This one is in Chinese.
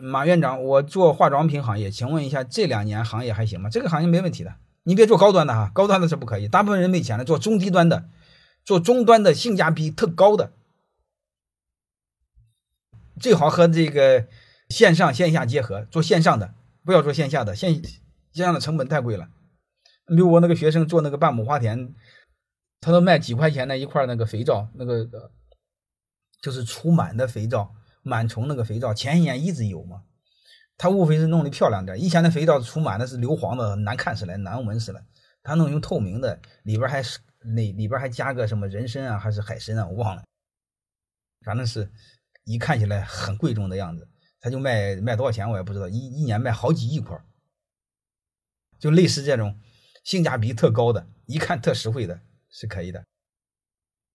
马院长，我做化妆品行业，请问一下，这两年行业还行吗？这个行业没问题的，你别做高端的哈，高端的是不可以，大部分人没钱的，做中低端的，做中端的性价比特高的，最好和这个线上线下结合，做线上的，不要做线下的，线线上的成本太贵了。比如我那个学生做那个半亩花田，他都卖几块钱的一块那个肥皂，那个就是除螨的肥皂。螨虫那个肥皂前一年一直有嘛，他无非是弄的漂亮点。以前的肥皂除螨的是硫磺的，难看死了，难闻死了。他弄用透明的，里边还是那里边还加个什么人参啊，还是海参啊，我忘了。反正是一看起来很贵重的样子，他就卖卖多少钱我也不知道，一一年卖好几亿块。就类似这种性价比特高的，一看特实惠的，是可以的。